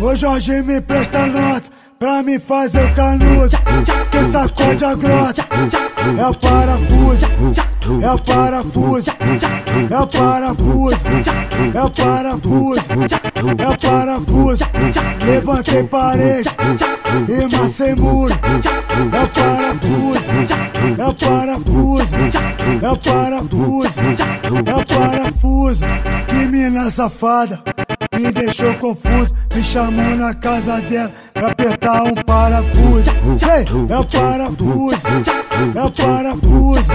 Ô Jorge me presta nota pra me fazer canudo Que sacode a grota É o parafuso É o parafuso É o parafuso É o parafuso É o parafuso. Levantei parede E macei muro É o parafuso É o parafuso É o parafuso É o parafuso Que mina safada me deixou confuso, me chamou na casa dela pra apertar um parafuso. Ei, é o parafuso, é o parafuso,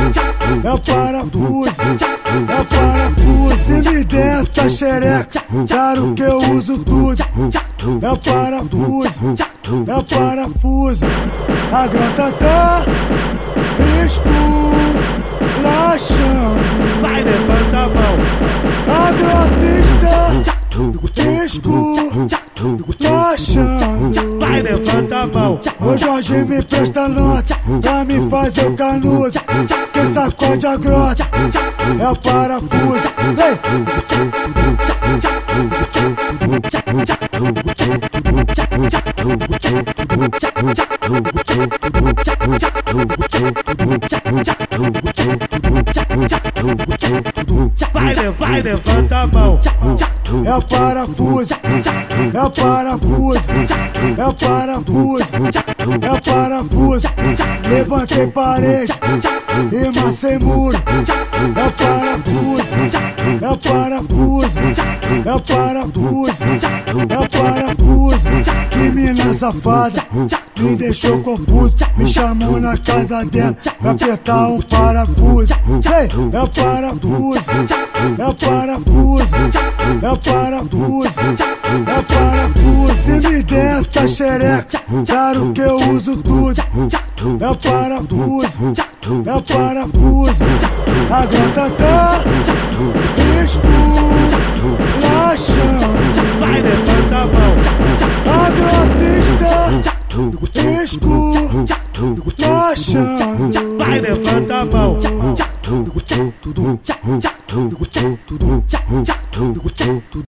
é o parafuso, é o parafuso. Se me der essa xereca, claro que eu uso tudo. É o parafuso, é o parafuso. A grota tá esculachando. Vai, levanta a mão. Ô Jorge me presta nota pra me fazer o canudo Que sacode a grota é o parafuso Ei! Vai, vai, levanta a mão. É o parafuso, é o parafuso, é o parafuso, é o parafuso. Levantei parede e macei muro. É o parafuso, é o parafuso, é o parafuso, é o parafuso. Mina safada me deixou confuso, me chamou na casa dela pra apertar um parafuso. Ei, é o parafuso, é o parafuso, é o parafuso, é o parafuso. Se me der essa xereca, claro que eu uso tudo. É o parafuso, é o parafuso. A gata tá esculachando. Esculachando. Vai, levanta a mão.